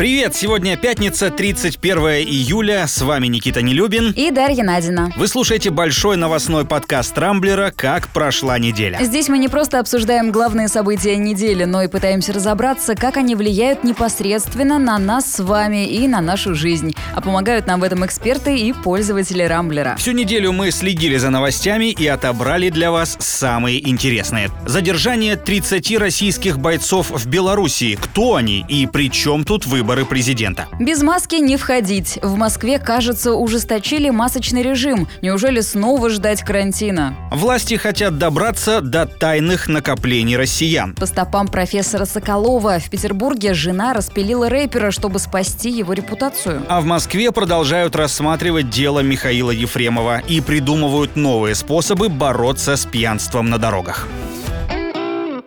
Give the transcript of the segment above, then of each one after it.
Привет! Сегодня пятница, 31 июля. С вами Никита Нелюбин. И Дарья Надина. Вы слушаете большой новостной подкаст Рамблера «Как прошла неделя». Здесь мы не просто обсуждаем главные события недели, но и пытаемся разобраться, как они влияют непосредственно на нас с вами и на нашу жизнь. А помогают нам в этом эксперты и пользователи Рамблера. Всю неделю мы следили за новостями и отобрали для вас самые интересные. Задержание 30 российских бойцов в Белоруссии. Кто они и при чем тут выбор? Выборы президента. Без маски не входить. В Москве, кажется, ужесточили масочный режим. Неужели снова ждать карантина? Власти хотят добраться до тайных накоплений россиян. По стопам профессора Соколова в Петербурге жена распилила рэпера, чтобы спасти его репутацию. А в Москве продолжают рассматривать дело Михаила Ефремова и придумывают новые способы бороться с пьянством на дорогах.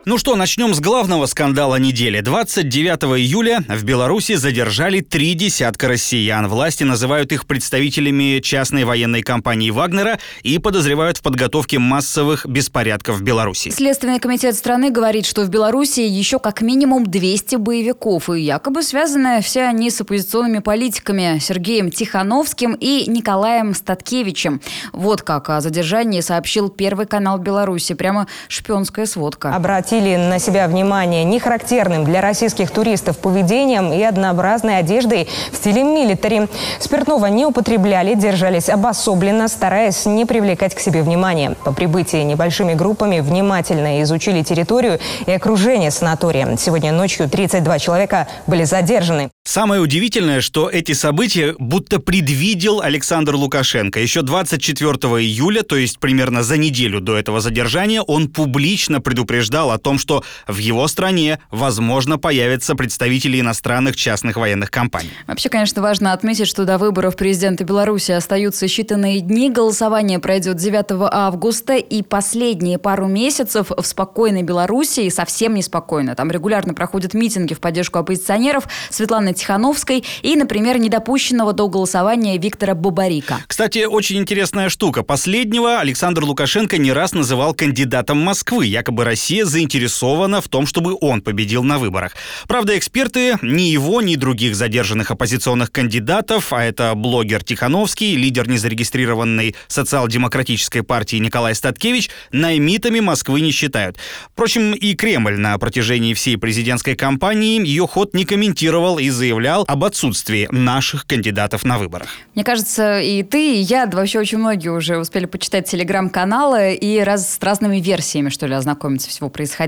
Ну что, начнем с главного скандала недели. 29 июля в Беларуси задержали три десятка россиян. Власти называют их представителями частной военной компании «Вагнера» и подозревают в подготовке массовых беспорядков в Беларуси. Следственный комитет страны говорит, что в Беларуси еще как минимум 200 боевиков, и якобы связаны все они с оппозиционными политиками Сергеем Тихановским и Николаем Статкевичем. Вот как о задержании сообщил Первый канал Беларуси. Прямо шпионская сводка. Обратите обратили на себя внимание нехарактерным для российских туристов поведением и однообразной одеждой в стиле милитари. Спиртного не употребляли, держались обособленно, стараясь не привлекать к себе внимания. По прибытии небольшими группами внимательно изучили территорию и окружение санатория. Сегодня ночью 32 человека были задержаны. Самое удивительное, что эти события будто предвидел Александр Лукашенко. Еще 24 июля, то есть примерно за неделю до этого задержания, он публично предупреждал о том, что в его стране, возможно, появятся представители иностранных частных военных компаний. Вообще, конечно, важно отметить, что до выборов президента Беларуси остаются считанные дни. Голосование пройдет 9 августа, и последние пару месяцев в спокойной Беларуси совсем неспокойно. Там регулярно проходят митинги в поддержку оппозиционеров. Светлана Тихановской и, например, недопущенного до голосования Виктора Бабарика. Кстати, очень интересная штука. Последнего Александр Лукашенко не раз называл кандидатом Москвы. Якобы Россия заинтересована в том, чтобы он победил на выборах. Правда, эксперты ни его, ни других задержанных оппозиционных кандидатов, а это блогер Тихановский, лидер незарегистрированной социал-демократической партии Николай Статкевич, наймитами Москвы не считают. Впрочем, и Кремль на протяжении всей президентской кампании ее ход не комментировал из заявлял об отсутствии наших кандидатов на выборах. Мне кажется, и ты, и я, да вообще очень многие уже успели почитать телеграм-каналы и раз, с разными версиями, что ли, ознакомиться всего происходящего.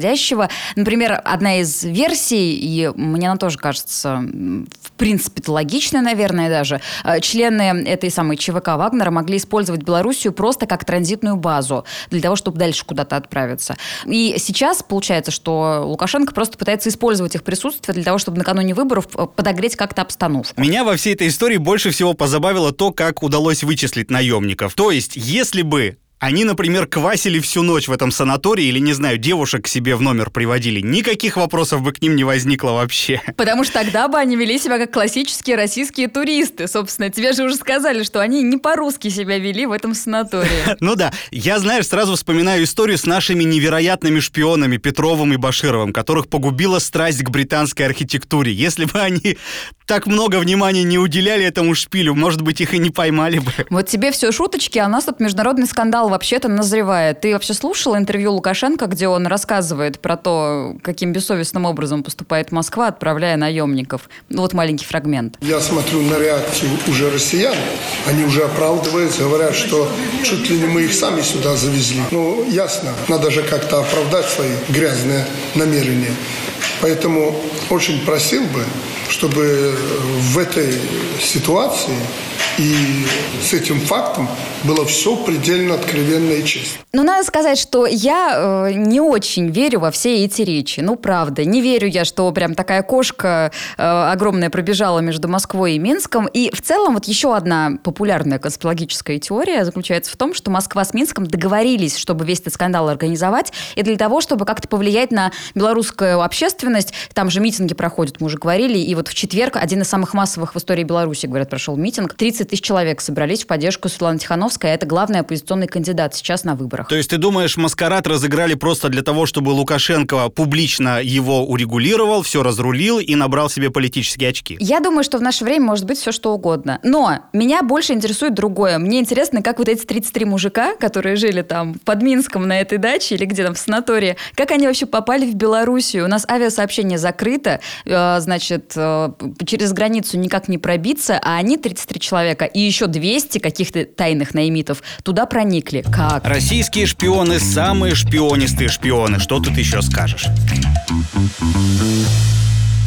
Например, одна из версий, и мне она тоже кажется, в принципе, логичной, наверное, даже, э, члены этой самой ЧВК Вагнера могли использовать Белоруссию просто как транзитную базу для того, чтобы дальше куда-то отправиться. И сейчас получается, что Лукашенко просто пытается использовать их присутствие для того, чтобы накануне выборов э, подогреть как-то обстановку. Меня во всей этой истории больше всего позабавило то, как удалось вычислить наемников. То есть, если бы они, например, квасили всю ночь в этом санатории или, не знаю, девушек к себе в номер приводили. Никаких вопросов бы к ним не возникло вообще. Потому что тогда бы они вели себя как классические российские туристы. Собственно, тебе же уже сказали, что они не по-русски себя вели в этом санатории. Ну да. Я, знаешь, сразу вспоминаю историю с нашими невероятными шпионами Петровым и Башировым, которых погубила страсть к британской архитектуре. Если бы они так много внимания не уделяли этому шпилю, может быть, их и не поймали бы. Вот тебе все шуточки, а у нас тут международный скандал вообще-то назревает. Ты вообще слушал интервью Лукашенко, где он рассказывает про то, каким бессовестным образом поступает Москва, отправляя наемников? Ну, вот маленький фрагмент. Я смотрю на реакцию уже россиян. Они уже оправдываются, говорят, что чуть ли не мы их сами сюда завезли. Ну, ясно, надо же как-то оправдать свои грязные намерения. Поэтому очень просил бы, чтобы в этой ситуации и с этим фактом было все предельно откровенно и честно. Ну, надо сказать, что я э, не очень верю во все эти речи. Ну, правда. Не верю я, что прям такая кошка э, огромная пробежала между Москвой и Минском. И в целом вот еще одна популярная конспирологическая теория заключается в том, что Москва с Минском договорились, чтобы весь этот скандал организовать, и для того, чтобы как-то повлиять на белорусскую общественность. Там же митинги проходят, мы уже говорили. И вот в четверг один из самых массовых в истории Беларуси, говорят, прошел митинг. 30 30 тысяч человек собрались в поддержку Светланы Тихановской, а это главный оппозиционный кандидат сейчас на выборах. То есть ты думаешь, маскарад разыграли просто для того, чтобы Лукашенко публично его урегулировал, все разрулил и набрал себе политические очки? Я думаю, что в наше время может быть все что угодно. Но меня больше интересует другое. Мне интересно, как вот эти 33 мужика, которые жили там под Минском на этой даче или где там в санатории, как они вообще попали в Белоруссию? У нас авиасообщение закрыто, э, значит, э, через границу никак не пробиться, а они 33 человека и еще 200 каких-то тайных наймитов туда проникли. Как? Российские шпионы самые шпионистые шпионы. Что тут еще скажешь?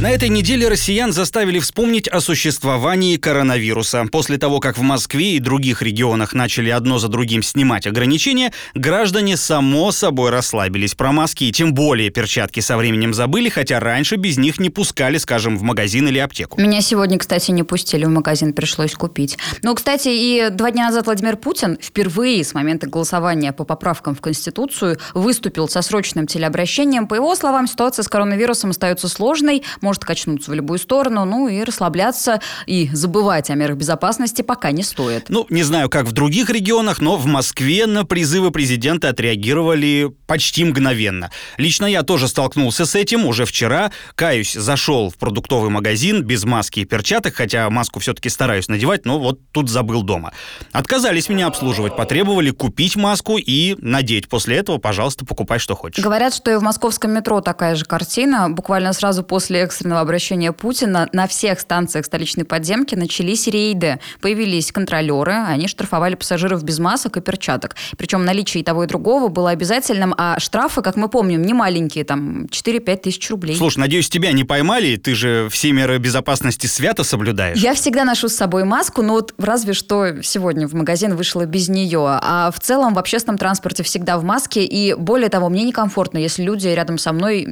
На этой неделе россиян заставили вспомнить о существовании коронавируса. После того, как в Москве и других регионах начали одно за другим снимать ограничения, граждане само собой расслабились. Про маски и тем более перчатки со временем забыли, хотя раньше без них не пускали, скажем, в магазин или аптеку. Меня сегодня, кстати, не пустили в магазин, пришлось купить. Ну, кстати, и два дня назад Владимир Путин впервые с момента голосования по поправкам в Конституцию выступил со срочным телеобращением. По его словам, ситуация с коронавирусом остается сложной, может качнуться в любую сторону, ну и расслабляться и забывать о мерах безопасности пока не стоит. Ну, не знаю, как в других регионах, но в Москве на призывы президента отреагировали почти мгновенно. Лично я тоже столкнулся с этим уже вчера. Каюсь, зашел в продуктовый магазин без маски и перчаток, хотя маску все-таки стараюсь надевать, но вот тут забыл дома. Отказались меня обслуживать, потребовали купить маску и надеть. После этого, пожалуйста, покупай, что хочешь. Говорят, что и в московском метро такая же картина. Буквально сразу после экстренного обращения Путина на всех станциях столичной подземки начались рейды. Появились контролеры, они штрафовали пассажиров без масок и перчаток. Причем наличие и того, и другого было обязательным, а штрафы, как мы помним, не маленькие, там 4-5 тысяч рублей. Слушай, надеюсь, тебя не поймали, ты же все меры безопасности свято соблюдаешь. Я всегда ношу с собой маску, но вот разве что сегодня в магазин вышла без нее. А в целом в общественном транспорте всегда в маске, и более того, мне некомфортно, если люди рядом со мной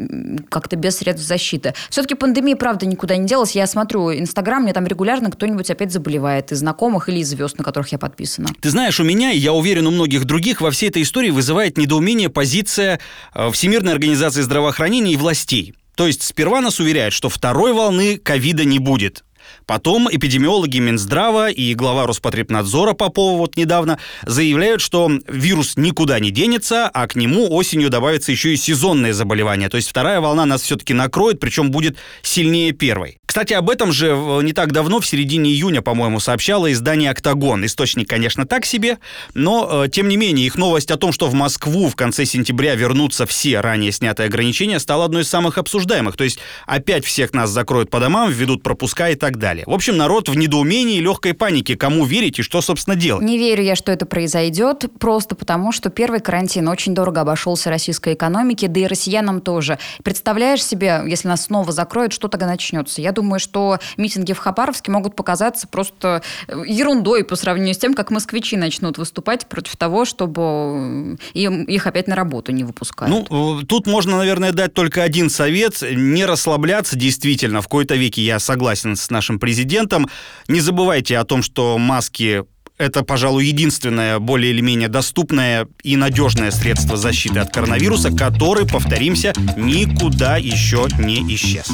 как-то без средств защиты. Все-таки пандемия, правда, никуда не делась. Я смотрю Инстаграм, мне там регулярно кто-нибудь опять заболевает из знакомых или из звезд, на которых я подписана. Ты знаешь, у меня, и я уверен, у многих других во всей этой истории вызывает недоумение позиция э, Всемирной организации здравоохранения и властей. То есть сперва нас уверяют, что второй волны ковида не будет. Потом эпидемиологи Минздрава и глава Роспотребнадзора Попова вот недавно заявляют, что вирус никуда не денется, а к нему осенью добавится еще и сезонное заболевание. То есть вторая волна нас все-таки накроет, причем будет сильнее первой. Кстати, об этом же не так давно, в середине июня, по-моему, сообщало издание «Октагон». Источник, конечно, так себе, но, э, тем не менее, их новость о том, что в Москву в конце сентября вернутся все ранее снятые ограничения, стала одной из самых обсуждаемых. То есть опять всех нас закроют по домам, введут пропуска и так далее. В общем, народ в недоумении и легкой панике. Кому верить и что, собственно, делать? Не верю я, что это произойдет, просто потому, что первый карантин очень дорого обошелся российской экономике, да и россиянам тоже. Представляешь себе, если нас снова закроют, что тогда начнется? Я думаю, что митинги в Хабаровске могут показаться просто э, ерундой по сравнению с тем, как москвичи начнут выступать против того, чтобы им, их опять на работу не выпускать. Ну, э, тут можно, наверное, дать только один совет. Не расслабляться действительно. В какой-то веке я согласен с нашим президентом. Не забывайте о том, что маски это, пожалуй, единственное более или менее доступное и надежное средство защиты от коронавируса, который, повторимся, никуда еще не исчез.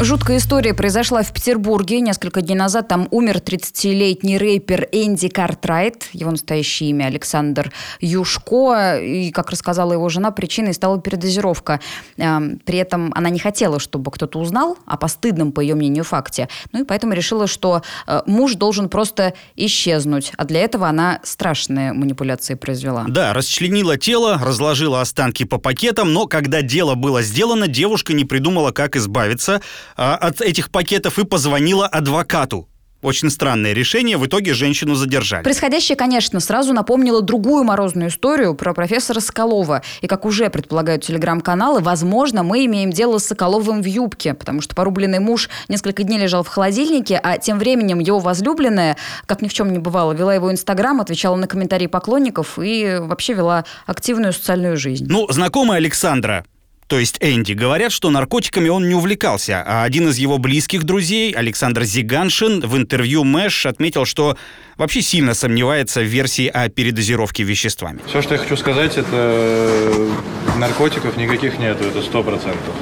Жуткая история произошла в Петербурге. Несколько дней назад там умер 30-летний рэпер Энди Картрайт. Его настоящее имя Александр Юшко. И, как рассказала его жена, причиной стала передозировка. Эм, при этом она не хотела, чтобы кто-то узнал о постыдном, по ее мнению, факте. Ну и поэтому решила, что э, муж должен просто исчезнуть. А для этого она страшные манипуляции произвела. Да, расчленила тело, разложила останки по пакетам, но когда дело было сделано, девушка не придумала, как избавиться а, от этих пакетов и позвонила адвокату. Очень странное решение. В итоге женщину задержали. Происходящее, конечно, сразу напомнило другую морозную историю про профессора Соколова. И, как уже предполагают телеграм-каналы, возможно, мы имеем дело с Соколовым в юбке, потому что порубленный муж несколько дней лежал в холодильнике, а тем временем его возлюбленная, как ни в чем не бывало, вела его инстаграм, отвечала на комментарии поклонников и вообще вела активную социальную жизнь. Ну, знакомая Александра то есть Энди, говорят, что наркотиками он не увлекался, а один из его близких друзей, Александр Зиганшин, в интервью Мэш отметил, что вообще сильно сомневается в версии о передозировке веществами. Все, что я хочу сказать, это наркотиков никаких нету, это сто процентов.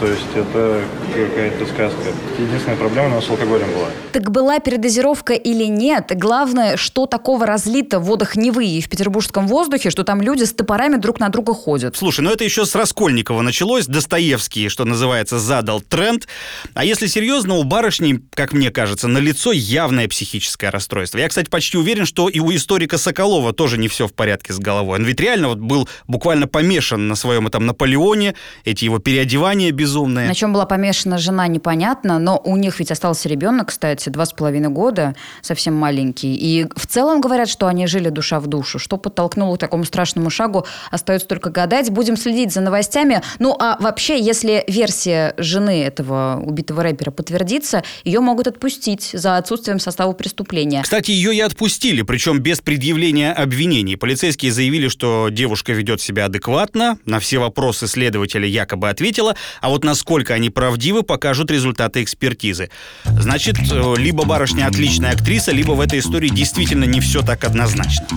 То есть это какая-то сказка. Единственная проблема у нас с алкоголем была. Так была передозировка или нет? Главное, что такого разлито в водах Невы и в петербургском воздухе, что там люди с топорами друг на друга ходят. Слушай, ну это еще с Раскольникова началось. Достоевский, что называется, задал тренд. А если серьезно, у барышни, как мне кажется, на лицо явное психическое расстройство. Я, кстати, почти уверен, что и у историка Соколова тоже не все в порядке с головой. Он ведь реально вот был буквально помешан на своем этом Наполеоне, эти его переодевания безумные. На чем была помешана жена, непонятно, но у них ведь остался ребенок, кстати, два с половиной года, совсем маленький. И в целом говорят, что они жили душа в душу. Что подтолкнуло к такому страшному шагу, остается только гадать. Будем следить за новостями. Ну, а вообще, если версия жены этого убитого рэпера подтвердится, ее могут отпустить за отсутствием состава преступления. Кстати, ее и отпустили, причем без предъявления обвинений. Полицейские заявили, что девушка ведет себя адекватно, на все вопросы следователя якобы ответила, а вот насколько они правдивы, покажут результаты экспертизы. Значит, э, либо барышня отличная актриса, либо в этой истории действительно не все так однозначно.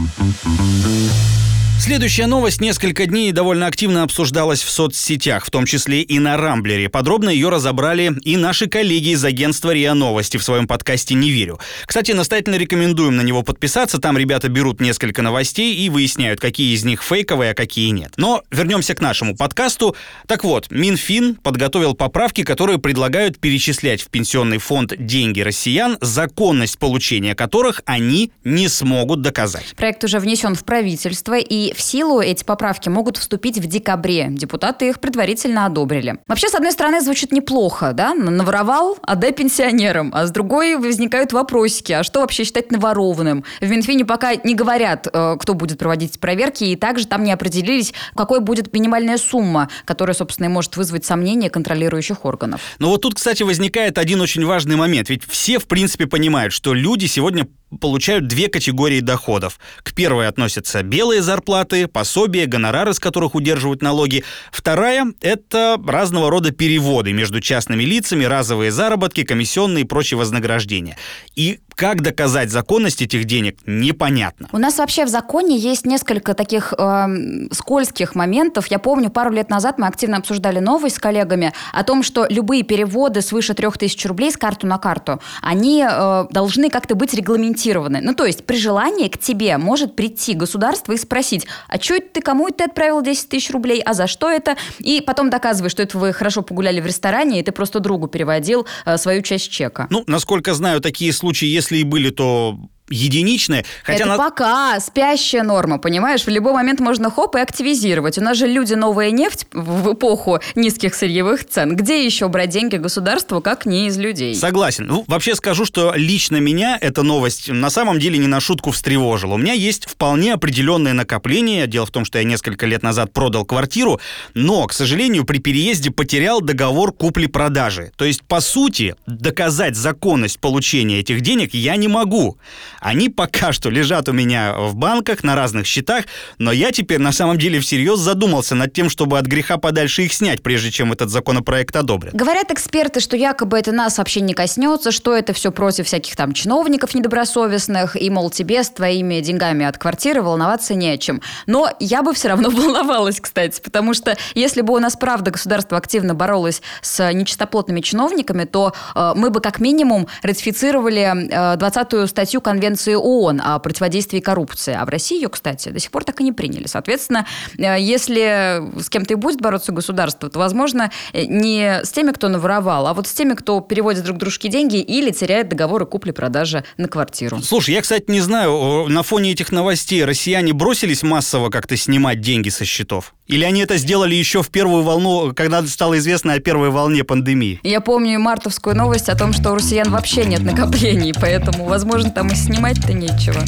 Следующая новость несколько дней довольно активно обсуждалась в соцсетях, в том числе и на Рамблере. Подробно ее разобрали и наши коллеги из агентства РИА Новости в своем подкасте «Не верю». Кстати, настоятельно рекомендуем на него подписаться. Там ребята берут несколько новостей и выясняют, какие из них фейковые, а какие нет. Но вернемся к нашему подкасту. Так вот, Минфин подготовил поправки, которые предлагают перечислять в пенсионный фонд деньги россиян, законность получения которых они не смогут доказать. Проект уже внесен в правительство, и в силу эти поправки могут вступить в декабре. Депутаты их предварительно одобрили. Вообще, с одной стороны, звучит неплохо, да? Наворовал, отдай пенсионерам. А с другой возникают вопросики. А что вообще считать наворованным? В Минфине пока не говорят, э, кто будет проводить проверки, и также там не определились, какой будет минимальная сумма, которая, собственно, и может вызвать сомнения контролирующих органов. Но вот тут, кстати, возникает один очень важный момент. Ведь все, в принципе, понимают, что люди сегодня получают две категории доходов. К первой относятся белые зарплаты, пособия, гонорары, с которых удерживают налоги. Вторая – это разного рода переводы между частными лицами, разовые заработки, комиссионные и прочие вознаграждения. И как доказать законность этих денег, непонятно. У нас вообще в законе есть несколько таких э, скользких моментов. Я помню, пару лет назад мы активно обсуждали новость с коллегами о том, что любые переводы свыше 3000 рублей с карту на карту, они э, должны как-то быть регламентированы. Ну, то есть при желании к тебе может прийти государство и спросить, а что это ты, кому это ты отправил 10 тысяч рублей, а за что это? И потом доказываешь, что это вы хорошо погуляли в ресторане, и ты просто другу переводил э, свою часть чека. Ну, насколько знаю, такие случаи, если и были, то единичные. Хотя Это на... пока спящая норма, понимаешь? В любой момент можно хоп и активизировать. У нас же люди новая нефть в эпоху низких сырьевых цен. Где еще брать деньги государству, как не из людей? Согласен. Ну, вообще скажу, что лично меня эта новость на самом деле не на шутку встревожила. У меня есть вполне определенные накопления. Дело в том, что я несколько лет назад продал квартиру, но, к сожалению, при переезде потерял договор купли-продажи. То есть, по сути, доказать законность получения этих денег я не могу. Они пока что лежат у меня в банках на разных счетах, но я теперь на самом деле всерьез задумался над тем, чтобы от греха подальше их снять, прежде чем этот законопроект одобрят. Говорят эксперты, что якобы это нас вообще не коснется, что это все против всяких там чиновников недобросовестных, и, мол, тебе с твоими деньгами от квартиры волноваться не о чем. Но я бы все равно волновалась, кстати, потому что если бы у нас, правда, государство активно боролось с нечистоплотными чиновниками, то э, мы бы как минимум ратифицировали э, 20-ю статью Конвенции Конвенции ООН о противодействии коррупции. А в России ее, кстати, до сих пор так и не приняли. Соответственно, э, если с кем-то и будет бороться государство, то, возможно, э, не с теми, кто наворовал, а вот с теми, кто переводит друг дружке деньги или теряет договоры купли-продажи на квартиру. Слушай, я, кстати, не знаю, на фоне этих новостей россияне бросились массово как-то снимать деньги со счетов? Или они это сделали еще в первую волну, когда стало известно о первой волне пандемии? Я помню мартовскую новость о том, что у россиян вообще нет накоплений, поэтому, возможно, там и снимать-то нечего.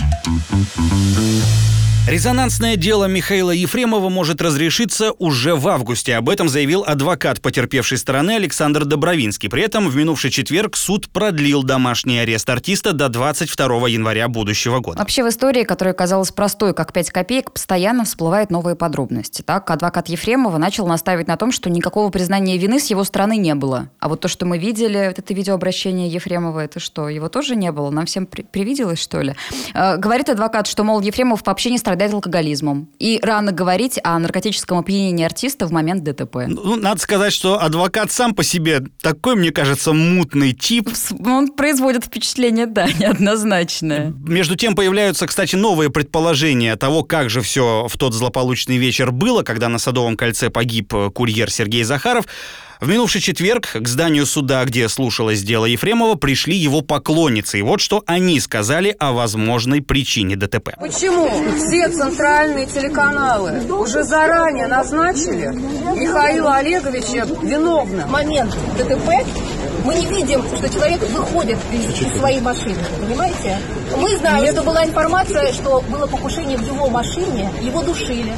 Резонансное дело Михаила Ефремова может разрешиться уже в августе. Об этом заявил адвокат потерпевшей стороны Александр Добровинский. При этом в минувший четверг суд продлил домашний арест артиста до 22 января будущего года. Вообще в истории, которая казалась простой, как 5 копеек, постоянно всплывают новые подробности. Так, адвокат Ефремова начал настаивать на том, что никакого признания вины с его стороны не было. А вот то, что мы видели, вот это видеообращение Ефремова, это что, его тоже не было? Нам всем при- привиделось, что ли? Э, говорит адвокат, что, мол, Ефремов по общению с страдает алкоголизмом. И рано говорить о наркотическом опьянении артиста в момент ДТП. Ну, надо сказать, что адвокат сам по себе такой, мне кажется, мутный тип. Он производит впечатление, да, неоднозначное. Между тем появляются, кстати, новые предположения того, как же все в тот злополучный вечер было, когда на Садовом кольце погиб курьер Сергей Захаров. В минувший четверг к зданию суда, где слушалось дело Ефремова, пришли его поклонницы. И вот что они сказали о возможной причине ДТП. Почему все центральные телеканалы уже заранее назначили Михаила Олеговича виновным? Момент ДТП мы не видим, что человек выходит из своей машины, понимаете? Мы знаем, что была информация, что было покушение в его машине, его душили.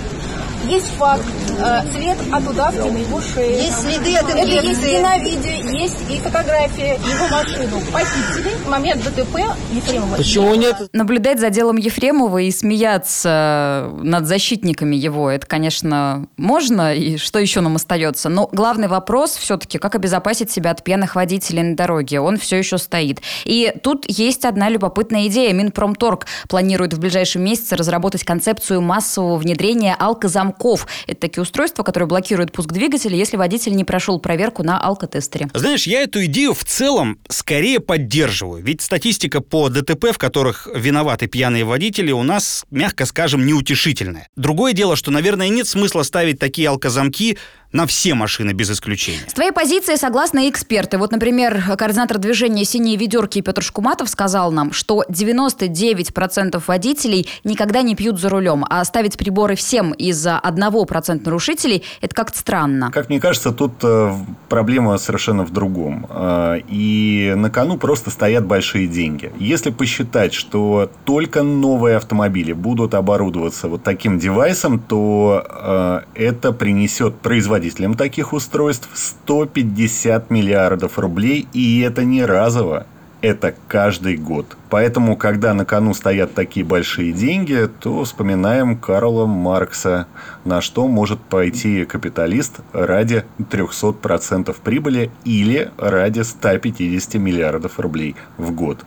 Есть факт, э, след от удавки на его шее. Есть следы от Это есть и на видео, есть и фотография его машину. Похитили в момент ДТП Ефремова. Почему нет? Наблюдать за делом Ефремова и смеяться над защитниками его, это, конечно, можно, и что еще нам остается. Но главный вопрос все-таки, как обезопасить себя от пьяных водителей на дороге, он все еще стоит. И тут есть одна любопытная идея. Минпромторг планирует в ближайшие месяцы разработать концепцию массового внедрения алкозамков замков. Это такие устройства, которые блокируют пуск двигателя, если водитель не прошел проверку на алкотестере. Знаешь, я эту идею в целом скорее поддерживаю. Ведь статистика по ДТП, в которых виноваты пьяные водители, у нас, мягко скажем, неутешительная. Другое дело, что, наверное, нет смысла ставить такие алкозамки на все машины без исключения. С твоей позиции согласны эксперты. Вот, например, координатор движения «Синие ведерки» Петр Шкуматов сказал нам, что 99% водителей никогда не пьют за рулем, а ставить приборы всем из-за 1% нарушителей – это как-то странно. Как мне кажется, тут э, проблема совершенно в другом. Э, и на кону просто стоят большие деньги. Если посчитать, что только новые автомобили будут оборудоваться вот таким девайсом, то э, это принесет производителям производителям таких устройств 150 миллиардов рублей, и это не разово. Это каждый год. Поэтому, когда на кону стоят такие большие деньги, то вспоминаем Карла Маркса, на что может пойти капиталист ради 300% прибыли или ради 150 миллиардов рублей в год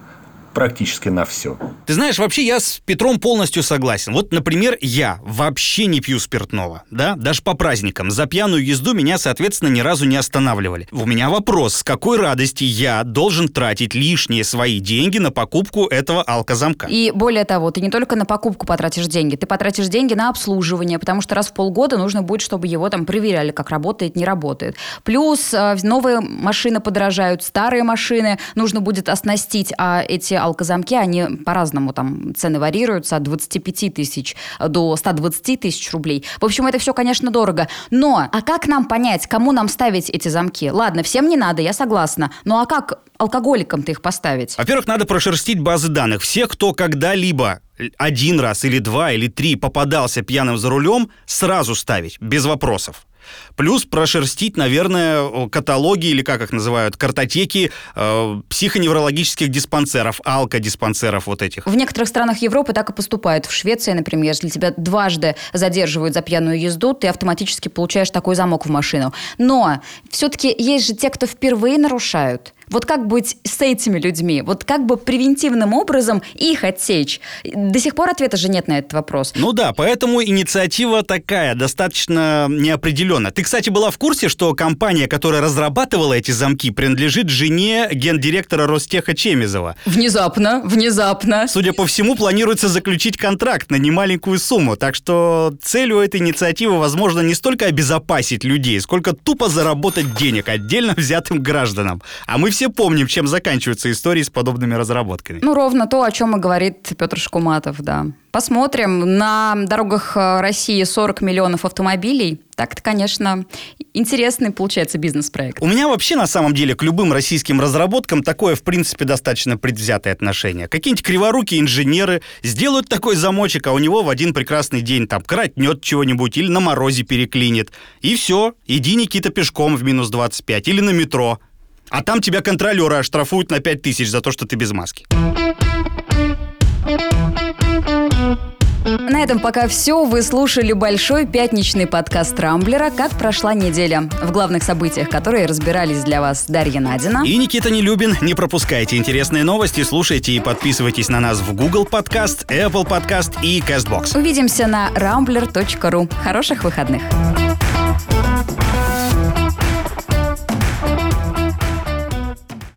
практически на все. Ты знаешь, вообще я с Петром полностью согласен. Вот, например, я вообще не пью спиртного, да, даже по праздникам. За пьяную езду меня, соответственно, ни разу не останавливали. У меня вопрос, с какой радости я должен тратить лишние свои деньги на покупку этого алкозамка? И более того, ты не только на покупку потратишь деньги, ты потратишь деньги на обслуживание, потому что раз в полгода нужно будет, чтобы его там проверяли, как работает, не работает. Плюс э, новые машины подорожают, старые машины нужно будет оснастить, а эти алкозамки, они по-разному там цены варьируются от 25 тысяч до 120 тысяч рублей. В общем, это все, конечно, дорого. Но, а как нам понять, кому нам ставить эти замки? Ладно, всем не надо, я согласна. Ну а как алкоголикам-то их поставить? Во-первых, надо прошерстить базы данных. Всех, кто когда-либо один раз или два или три попадался пьяным за рулем, сразу ставить, без вопросов. Плюс прошерстить, наверное, каталоги или как их называют, картотеки э, психоневрологических диспансеров, алкодиспансеров вот этих. В некоторых странах Европы так и поступают. В Швеции, например, если тебя дважды задерживают за пьяную езду, ты автоматически получаешь такой замок в машину. Но все-таки есть же те, кто впервые нарушают. Вот как быть с этими людьми? Вот как бы превентивным образом их отсечь? До сих пор ответа же нет на этот вопрос. Ну да, поэтому инициатива такая, достаточно неопределенная. Ты, кстати, была в курсе, что компания, которая разрабатывала эти замки, принадлежит жене гендиректора Ростеха Чемизова? Внезапно, внезапно. Судя по всему, планируется заключить контракт на немаленькую сумму, так что целью этой инициативы, возможно, не столько обезопасить людей, сколько тупо заработать денег отдельно взятым гражданам. А мы все помним, чем заканчиваются истории с подобными разработками. Ну, ровно то, о чем и говорит Петр Шкуматов, да. Посмотрим. На дорогах э, России 40 миллионов автомобилей. Так-то, конечно, интересный получается бизнес-проект. У меня вообще, на самом деле, к любым российским разработкам такое, в принципе, достаточно предвзятое отношение. Какие-нибудь криворукие инженеры сделают такой замочек, а у него в один прекрасный день там кротнет чего-нибудь или на морозе переклинит. И все, иди, Никита, пешком в минус 25 или на метро. А там тебя контролеры оштрафуют на 5 тысяч за то, что ты без маски. На этом пока все. Вы слушали большой пятничный подкаст Рамблера «Как прошла неделя». В главных событиях, которые разбирались для вас Дарья Надина и Никита Нелюбин. Не пропускайте интересные новости, слушайте и подписывайтесь на нас в Google Podcast, Apple Podcast и CastBox. Увидимся на rambler.ru. Хороших выходных.